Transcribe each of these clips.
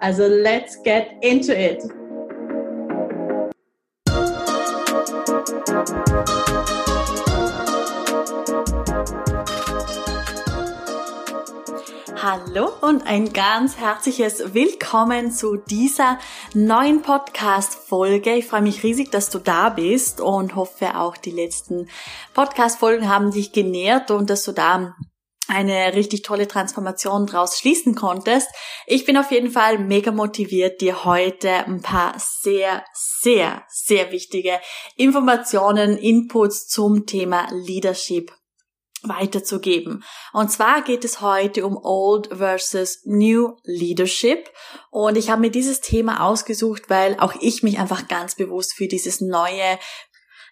Also let's get into it! Hallo und ein ganz herzliches Willkommen zu dieser neuen Podcast-Folge. Ich freue mich riesig, dass du da bist und hoffe auch die letzten Podcast-Folgen haben dich genährt und dass du da eine richtig tolle Transformation draus schließen konntest. Ich bin auf jeden Fall mega motiviert, dir heute ein paar sehr, sehr, sehr wichtige Informationen, Inputs zum Thema Leadership weiterzugeben. Und zwar geht es heute um Old versus New Leadership. Und ich habe mir dieses Thema ausgesucht, weil auch ich mich einfach ganz bewusst für dieses neue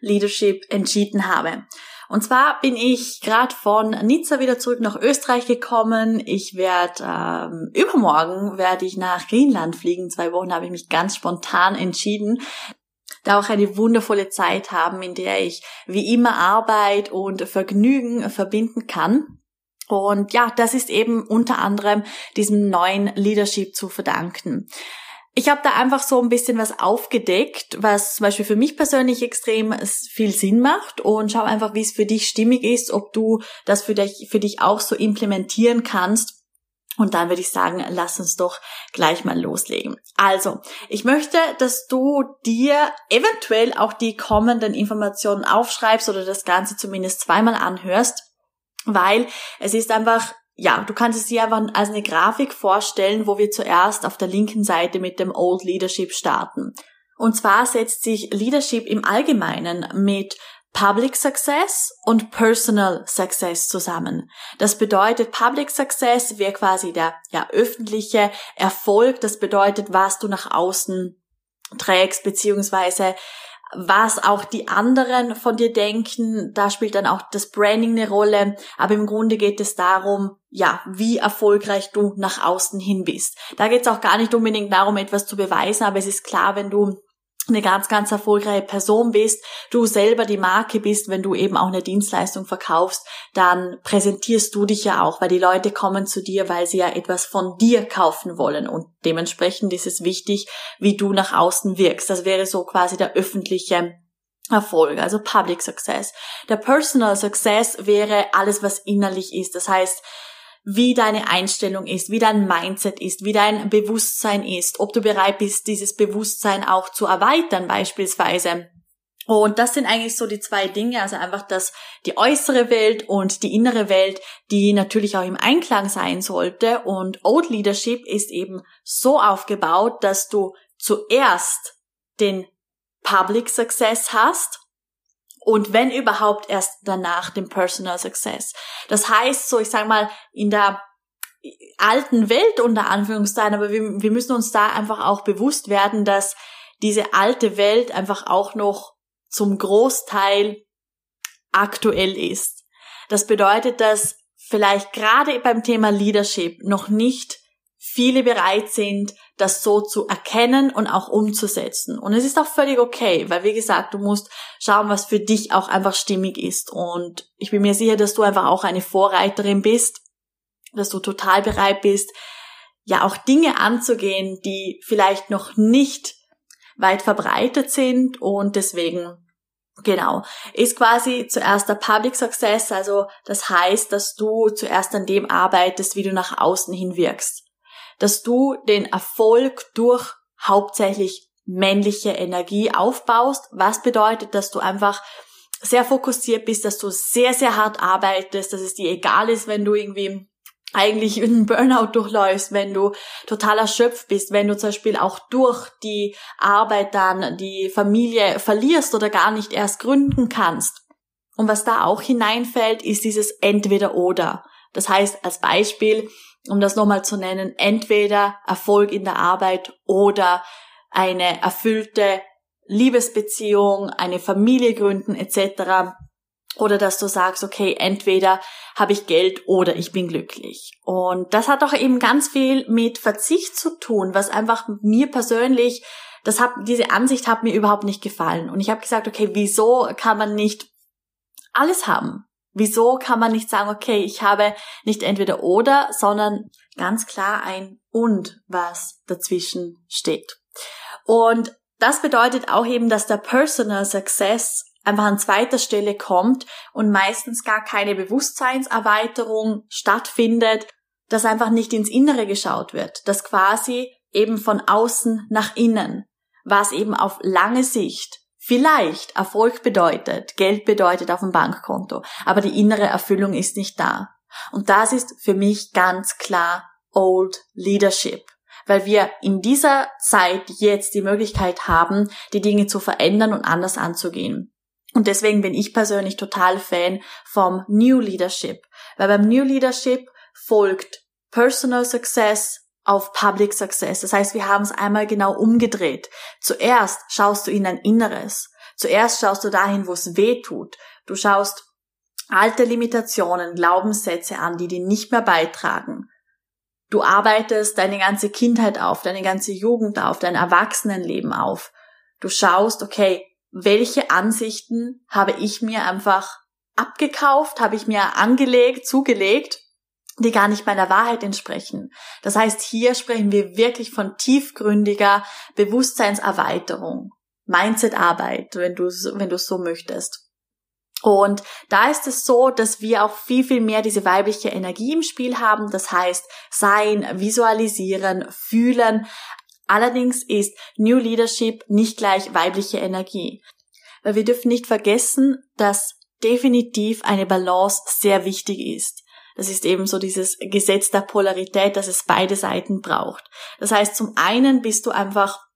Leadership entschieden habe. Und zwar bin ich gerade von Nizza wieder zurück nach Österreich gekommen. Ich werde ähm, übermorgen werde ich nach Greenland fliegen. Zwei Wochen habe ich mich ganz spontan entschieden, da auch eine wundervolle Zeit haben, in der ich wie immer Arbeit und Vergnügen verbinden kann. Und ja, das ist eben unter anderem diesem neuen Leadership zu verdanken. Ich habe da einfach so ein bisschen was aufgedeckt, was zum Beispiel für mich persönlich extrem viel Sinn macht und schau einfach, wie es für dich stimmig ist, ob du das für dich, für dich auch so implementieren kannst und dann würde ich sagen, lass uns doch gleich mal loslegen. Also, ich möchte, dass du dir eventuell auch die kommenden Informationen aufschreibst oder das Ganze zumindest zweimal anhörst, weil es ist einfach ja, du kannst es dir einfach als eine Grafik vorstellen, wo wir zuerst auf der linken Seite mit dem Old Leadership starten. Und zwar setzt sich Leadership im Allgemeinen mit Public Success und Personal Success zusammen. Das bedeutet, Public Success wäre quasi der ja, öffentliche Erfolg. Das bedeutet, was du nach außen trägst, beziehungsweise was auch die anderen von dir denken. Da spielt dann auch das Branding eine Rolle. Aber im Grunde geht es darum, ja, wie erfolgreich du nach außen hin bist. Da geht es auch gar nicht unbedingt darum, etwas zu beweisen, aber es ist klar, wenn du eine ganz, ganz erfolgreiche Person bist, du selber die Marke bist, wenn du eben auch eine Dienstleistung verkaufst, dann präsentierst du dich ja auch, weil die Leute kommen zu dir, weil sie ja etwas von dir kaufen wollen und dementsprechend ist es wichtig, wie du nach außen wirkst. Das wäre so quasi der öffentliche Erfolg, also Public Success. Der Personal Success wäre alles, was innerlich ist. Das heißt, wie deine Einstellung ist, wie dein Mindset ist, wie dein Bewusstsein ist, ob du bereit bist, dieses Bewusstsein auch zu erweitern beispielsweise. Und das sind eigentlich so die zwei Dinge, also einfach das, die äußere Welt und die innere Welt, die natürlich auch im Einklang sein sollte. Und Old Leadership ist eben so aufgebaut, dass du zuerst den Public Success hast und wenn überhaupt erst danach den Personal Success. Das heißt, so ich sage mal, in der alten Welt unter Anführungszeichen, aber wir, wir müssen uns da einfach auch bewusst werden, dass diese alte Welt einfach auch noch zum Großteil aktuell ist. Das bedeutet, dass vielleicht gerade beim Thema Leadership noch nicht viele bereit sind, das so zu erkennen und auch umzusetzen. Und es ist auch völlig okay, weil wie gesagt, du musst schauen, was für dich auch einfach stimmig ist. Und ich bin mir sicher, dass du einfach auch eine Vorreiterin bist, dass du total bereit bist, ja auch Dinge anzugehen, die vielleicht noch nicht weit verbreitet sind und deswegen Genau, ist quasi zuerst der Public Success, also das heißt, dass du zuerst an dem arbeitest, wie du nach außen hin wirkst dass du den Erfolg durch hauptsächlich männliche Energie aufbaust, was bedeutet, dass du einfach sehr fokussiert bist, dass du sehr, sehr hart arbeitest, dass es dir egal ist, wenn du irgendwie eigentlich einen Burnout durchläufst, wenn du total erschöpft bist, wenn du zum Beispiel auch durch die Arbeit dann die Familie verlierst oder gar nicht erst gründen kannst. Und was da auch hineinfällt, ist dieses Entweder-Oder. Das heißt, als Beispiel, um das nochmal zu nennen, entweder Erfolg in der Arbeit oder eine erfüllte Liebesbeziehung, eine Familie gründen etc. Oder dass du sagst, okay, entweder habe ich Geld oder ich bin glücklich. Und das hat auch eben ganz viel mit Verzicht zu tun, was einfach mir persönlich, das hat, diese Ansicht hat mir überhaupt nicht gefallen. Und ich habe gesagt, okay, wieso kann man nicht alles haben? Wieso kann man nicht sagen, okay, ich habe nicht entweder oder, sondern ganz klar ein und, was dazwischen steht. Und das bedeutet auch eben, dass der Personal Success einfach an zweiter Stelle kommt und meistens gar keine Bewusstseinserweiterung stattfindet, dass einfach nicht ins Innere geschaut wird, dass quasi eben von außen nach innen, was eben auf lange Sicht vielleicht Erfolg bedeutet, Geld bedeutet auf dem Bankkonto, aber die innere Erfüllung ist nicht da. Und das ist für mich ganz klar Old Leadership weil wir in dieser Zeit jetzt die Möglichkeit haben, die Dinge zu verändern und anders anzugehen. Und deswegen bin ich persönlich total Fan vom New Leadership, weil beim New Leadership folgt Personal Success auf Public Success. Das heißt, wir haben es einmal genau umgedreht. Zuerst schaust du in dein Inneres. Zuerst schaust du dahin, wo es weh tut. Du schaust alte Limitationen, Glaubenssätze an, die dir nicht mehr beitragen. Du arbeitest deine ganze Kindheit auf, deine ganze Jugend auf, dein Erwachsenenleben auf. Du schaust, okay, welche Ansichten habe ich mir einfach abgekauft, habe ich mir angelegt, zugelegt, die gar nicht meiner Wahrheit entsprechen. Das heißt, hier sprechen wir wirklich von tiefgründiger Bewusstseinserweiterung, Mindsetarbeit, wenn du wenn du so möchtest. Und da ist es so, dass wir auch viel, viel mehr diese weibliche Energie im Spiel haben. Das heißt, sein, visualisieren, fühlen. Allerdings ist New Leadership nicht gleich weibliche Energie. Weil wir dürfen nicht vergessen, dass definitiv eine Balance sehr wichtig ist. Das ist eben so dieses Gesetz der Polarität, dass es beide Seiten braucht. Das heißt, zum einen bist du einfach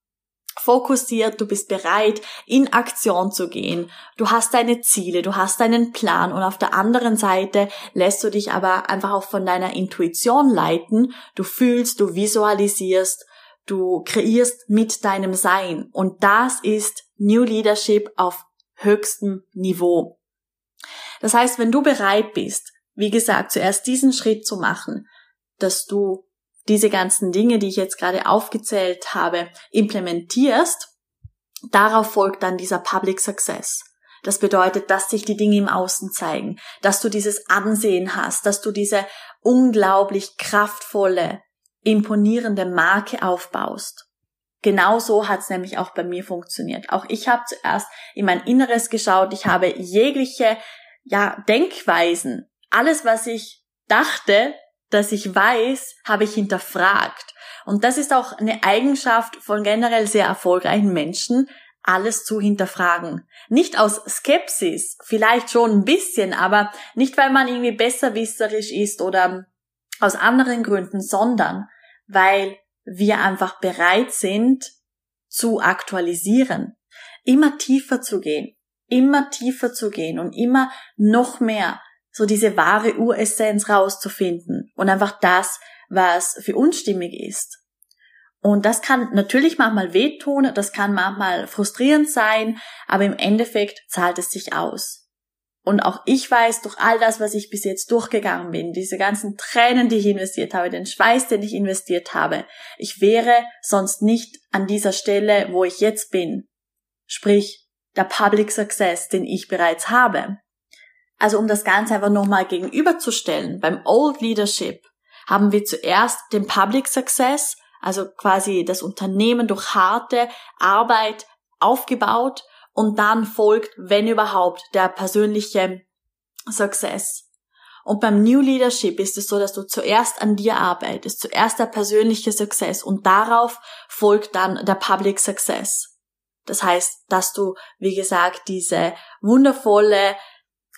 fokussiert, du bist bereit, in Aktion zu gehen. Du hast deine Ziele, du hast deinen Plan und auf der anderen Seite lässt du dich aber einfach auch von deiner Intuition leiten. Du fühlst, du visualisierst, du kreierst mit deinem Sein. Und das ist New Leadership auf höchstem Niveau. Das heißt, wenn du bereit bist, wie gesagt, zuerst diesen Schritt zu machen, dass du diese ganzen Dinge, die ich jetzt gerade aufgezählt habe, implementierst, darauf folgt dann dieser Public Success. Das bedeutet, dass sich die Dinge im Außen zeigen, dass du dieses Ansehen hast, dass du diese unglaublich kraftvolle, imponierende Marke aufbaust. Genauso hat es nämlich auch bei mir funktioniert. Auch ich habe zuerst in mein Inneres geschaut, ich habe jegliche ja, Denkweisen, alles, was ich dachte, dass ich weiß, habe ich hinterfragt. Und das ist auch eine Eigenschaft von generell sehr erfolgreichen Menschen, alles zu hinterfragen. Nicht aus Skepsis, vielleicht schon ein bisschen, aber nicht, weil man irgendwie besserwisserisch ist oder aus anderen Gründen, sondern weil wir einfach bereit sind zu aktualisieren, immer tiefer zu gehen, immer tiefer zu gehen und immer noch mehr so diese wahre Uressenz rauszufinden und einfach das, was für uns stimmig ist. Und das kann natürlich manchmal wehtun, das kann manchmal frustrierend sein, aber im Endeffekt zahlt es sich aus. Und auch ich weiß durch all das, was ich bis jetzt durchgegangen bin, diese ganzen Tränen, die ich investiert habe, den Schweiß, den ich investiert habe, ich wäre sonst nicht an dieser Stelle, wo ich jetzt bin. Sprich, der Public Success, den ich bereits habe. Also um das Ganze einfach nochmal gegenüberzustellen, beim Old Leadership haben wir zuerst den Public Success, also quasi das Unternehmen durch harte Arbeit aufgebaut und dann folgt, wenn überhaupt, der persönliche Success. Und beim New Leadership ist es so, dass du zuerst an dir arbeitest, zuerst der persönliche Success und darauf folgt dann der Public Success. Das heißt, dass du, wie gesagt, diese wundervolle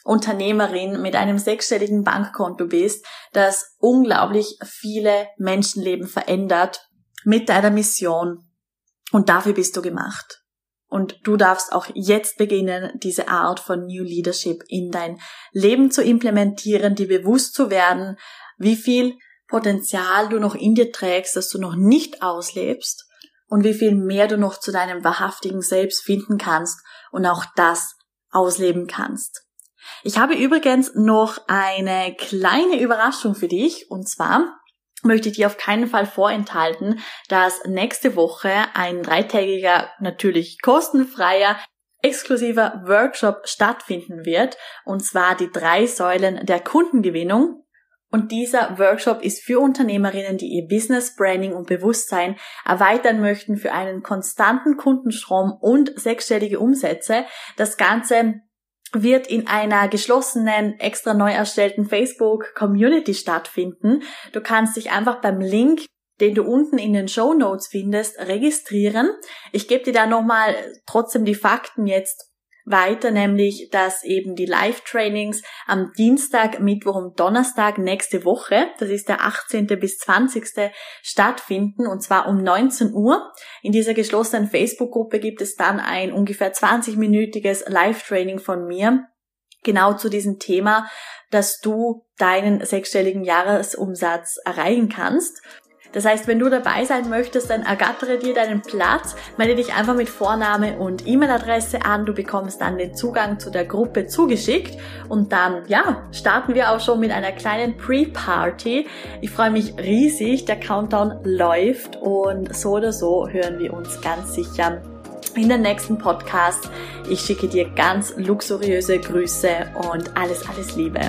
Unternehmerin mit einem sechsstelligen Bankkonto bist, das unglaublich viele Menschenleben verändert mit deiner Mission. Und dafür bist du gemacht. Und du darfst auch jetzt beginnen, diese Art von New Leadership in dein Leben zu implementieren, dir bewusst zu werden, wie viel Potenzial du noch in dir trägst, das du noch nicht auslebst und wie viel mehr du noch zu deinem wahrhaftigen Selbst finden kannst und auch das ausleben kannst. Ich habe übrigens noch eine kleine Überraschung für dich und zwar möchte ich dir auf keinen Fall vorenthalten, dass nächste Woche ein dreitägiger, natürlich kostenfreier, exklusiver Workshop stattfinden wird, und zwar die drei Säulen der Kundengewinnung. Und dieser Workshop ist für Unternehmerinnen, die ihr Business, Branding und Bewusstsein erweitern möchten für einen konstanten Kundenstrom und sechsstellige Umsätze. Das Ganze wird in einer geschlossenen, extra neu erstellten Facebook Community stattfinden. Du kannst dich einfach beim Link den du unten in den Show Notes findest, registrieren. Ich gebe dir da nochmal trotzdem die Fakten jetzt weiter, nämlich, dass eben die Live-Trainings am Dienstag, Mittwoch und Donnerstag nächste Woche, das ist der 18. bis 20. stattfinden und zwar um 19 Uhr. In dieser geschlossenen Facebook-Gruppe gibt es dann ein ungefähr 20-minütiges Live-Training von mir, genau zu diesem Thema, dass du deinen sechsstelligen Jahresumsatz erreichen kannst. Das heißt, wenn du dabei sein möchtest, dann ergattere dir deinen Platz, melde dich einfach mit Vorname und E-Mail-Adresse an. Du bekommst dann den Zugang zu der Gruppe zugeschickt und dann, ja, starten wir auch schon mit einer kleinen Pre-Party. Ich freue mich riesig. Der Countdown läuft und so oder so hören wir uns ganz sicher in den nächsten Podcast. Ich schicke dir ganz luxuriöse Grüße und alles, alles Liebe.